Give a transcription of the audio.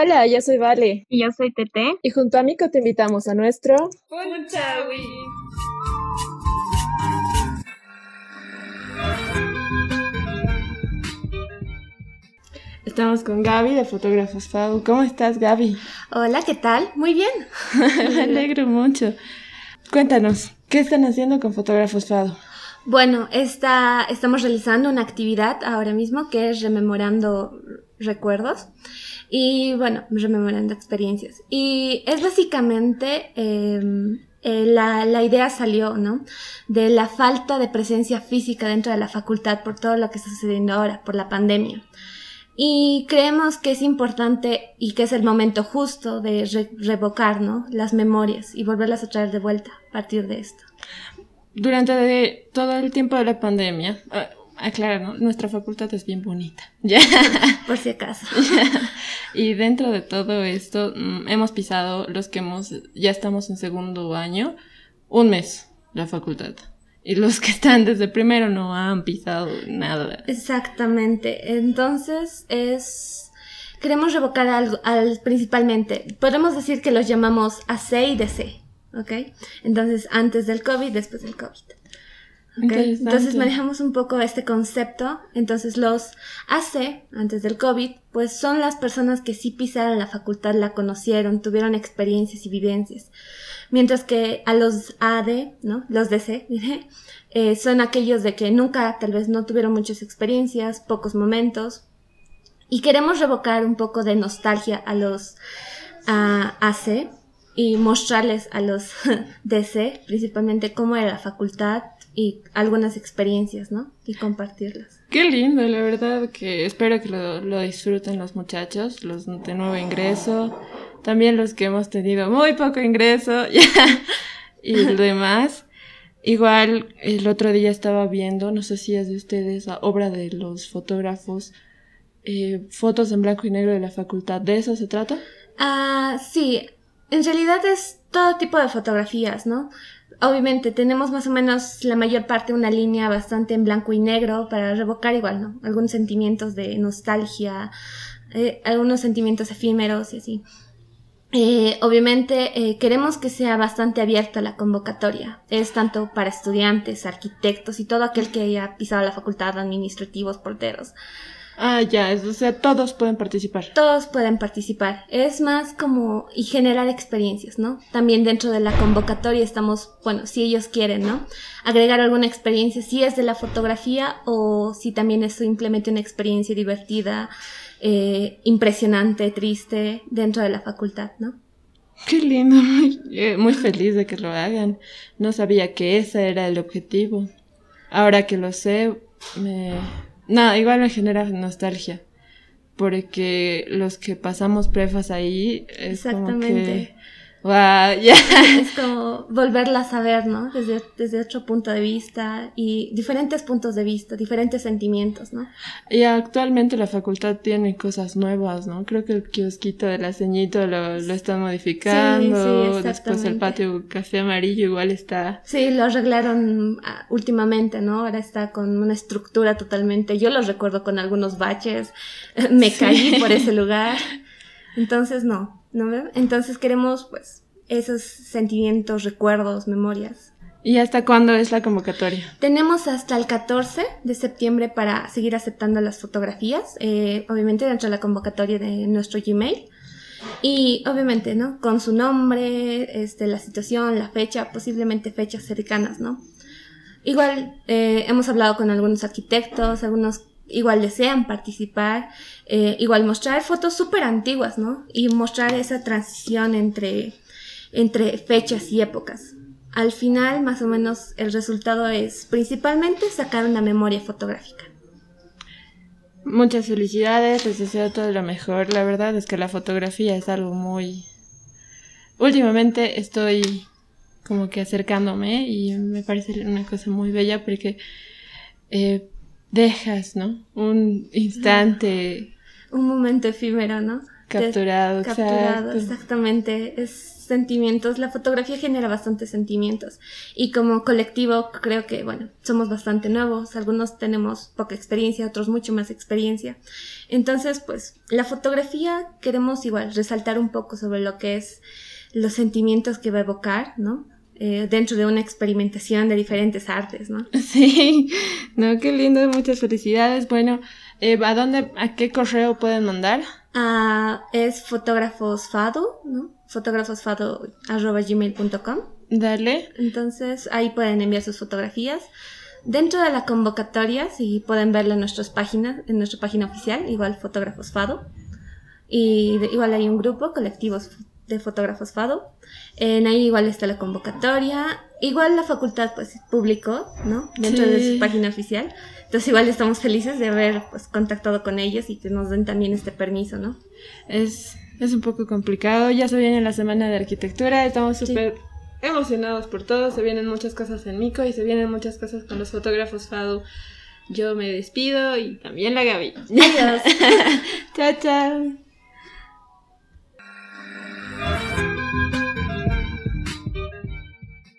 Hola, yo soy Vale. Y yo soy Tete. Y junto a Mico te invitamos a nuestro... Punchawi. Estamos con Gaby de Fotógrafos FAU. ¿Cómo estás, Gaby? Hola, ¿qué tal? Muy bien. Me alegro mucho. Cuéntanos, ¿qué están haciendo con Fotógrafos FAU? Bueno, está, estamos realizando una actividad ahora mismo que es rememorando recuerdos y bueno, rememorando experiencias. Y es básicamente em, eh, la, la, idea salió, ¿no? De la falta de presencia física dentro de la facultad por todo lo que está sucediendo ahora, por la pandemia. Y creemos que es importante y que es el momento justo de revocar, ¿no? Las memorias y volverlas a traer de vuelta a partir de esto. Durante todo el tiempo de la pandemia, ah, aclara, ¿no? Nuestra facultad es bien bonita. Por si acaso. y dentro de todo esto, mm, hemos pisado los que hemos, ya estamos en segundo año, un mes la facultad. Y los que están desde primero no han pisado nada. Exactamente. Entonces es... Queremos revocar algo, al, principalmente, podemos decir que los llamamos AC y DC, ¿ok? Entonces antes del COVID, después del COVID. Entonces manejamos un poco este concepto. Entonces los AC, antes del COVID, pues son las personas que sí pisaron la facultad, la conocieron, tuvieron experiencias y vivencias. Mientras que a los AD, ¿no? Los DC, eh, son aquellos de que nunca, tal vez no tuvieron muchas experiencias, pocos momentos. Y queremos revocar un poco de nostalgia a los AC y mostrarles a los DC, principalmente cómo era la facultad, y algunas experiencias, ¿no? Y compartirlas. Qué lindo, la verdad que espero que lo, disfruten los muchachos, los de nuevo ingreso, también los que hemos tenido muy poco ingreso y demás. Igual el otro día estaba viendo, no sé si es de ustedes, la obra de los fotógrafos, eh, fotos en blanco y negro de la facultad. ¿De eso se trata? Ah, sí. En realidad es todo tipo de fotografías, ¿no? Obviamente tenemos más o menos la mayor parte una línea bastante en blanco y negro para revocar igual, ¿no? Algunos sentimientos de nostalgia, eh, algunos sentimientos efímeros y así. Eh, obviamente eh, queremos que sea bastante abierta la convocatoria. Es tanto para estudiantes, arquitectos y todo aquel que haya pisado la facultad, administrativos, porteros. Ah, ya, o sea, todos pueden participar. Todos pueden participar. Es más como y generar experiencias, ¿no? También dentro de la convocatoria estamos, bueno, si ellos quieren, ¿no? Agregar alguna experiencia, si es de la fotografía o si también es simplemente una experiencia divertida, eh, impresionante, triste dentro de la facultad, ¿no? Qué lindo, muy, eh, muy feliz de que lo hagan. No sabía que ese era el objetivo. Ahora que lo sé, me, no, igual me genera nostalgia. Porque los que pasamos prefas ahí es Exactamente. Es como volverlas a ver, ¿no? Desde, desde otro punto de vista y diferentes puntos de vista, diferentes sentimientos, ¿no? Y actualmente la facultad tiene cosas nuevas, ¿no? Creo que el kiosquito de la ceñito lo, lo están modificando. Sí, Después el patio café amarillo igual está. Sí, lo arreglaron ah, últimamente, ¿no? Ahora está con una estructura totalmente. Yo lo recuerdo con algunos baches. Me caí por ese lugar. Entonces, no, ¿no? Entonces queremos, pues, esos sentimientos, recuerdos, memorias. ¿Y hasta cuándo es la convocatoria? Tenemos hasta el 14 de septiembre para seguir aceptando las fotografías, eh, obviamente dentro de la convocatoria de nuestro Gmail. Y obviamente, ¿no? Con su nombre, este, la situación, la fecha, posiblemente fechas cercanas, ¿no? Igual eh, hemos hablado con algunos arquitectos, algunos igual desean participar, eh, igual mostrar fotos súper antiguas, ¿no? Y mostrar esa transición entre, entre fechas y épocas. Al final, más o menos, el resultado es principalmente sacar una memoria fotográfica. Muchas felicidades, les deseo todo lo mejor. La verdad es que la fotografía es algo muy... Últimamente estoy como que acercándome y me parece una cosa muy bella porque eh, dejas, ¿no? Un instante. Un momento efímero, ¿no? Capturado, capturado, exactamente. Es sentimientos. La fotografía genera bastantes sentimientos. Y como colectivo, creo que, bueno, somos bastante nuevos. Algunos tenemos poca experiencia, otros mucho más experiencia. Entonces, pues, la fotografía queremos igual resaltar un poco sobre lo que es los sentimientos que va a evocar, ¿no? Eh, dentro de una experimentación de diferentes artes, ¿no? Sí, no, qué lindo, muchas felicidades. Bueno, eh, ¿a dónde, a qué correo pueden mandar? Ah, es fotógrafosfado, ¿no? fotógrafosfado.gmail.com. Dale. Entonces ahí pueden enviar sus fotografías. Dentro de la convocatoria, si pueden verla en nuestras páginas, en nuestra página oficial, igual Fotógrafos Fado. Y igual hay un grupo, colectivos de fotógrafos Fado. En ahí igual está la convocatoria. Igual la facultad pues publicó, ¿no? Dentro de su página oficial. Entonces igual estamos felices de haber pues contactado con ellos y que nos den también este permiso, ¿no? Es, es un poco complicado. Ya se viene la semana de arquitectura. Estamos súper emocionados por todo. Se vienen muchas cosas en Mico y se vienen muchas cosas con los fotógrafos Fado. Yo me despido y también la Gaby. Adiós. chao, chao.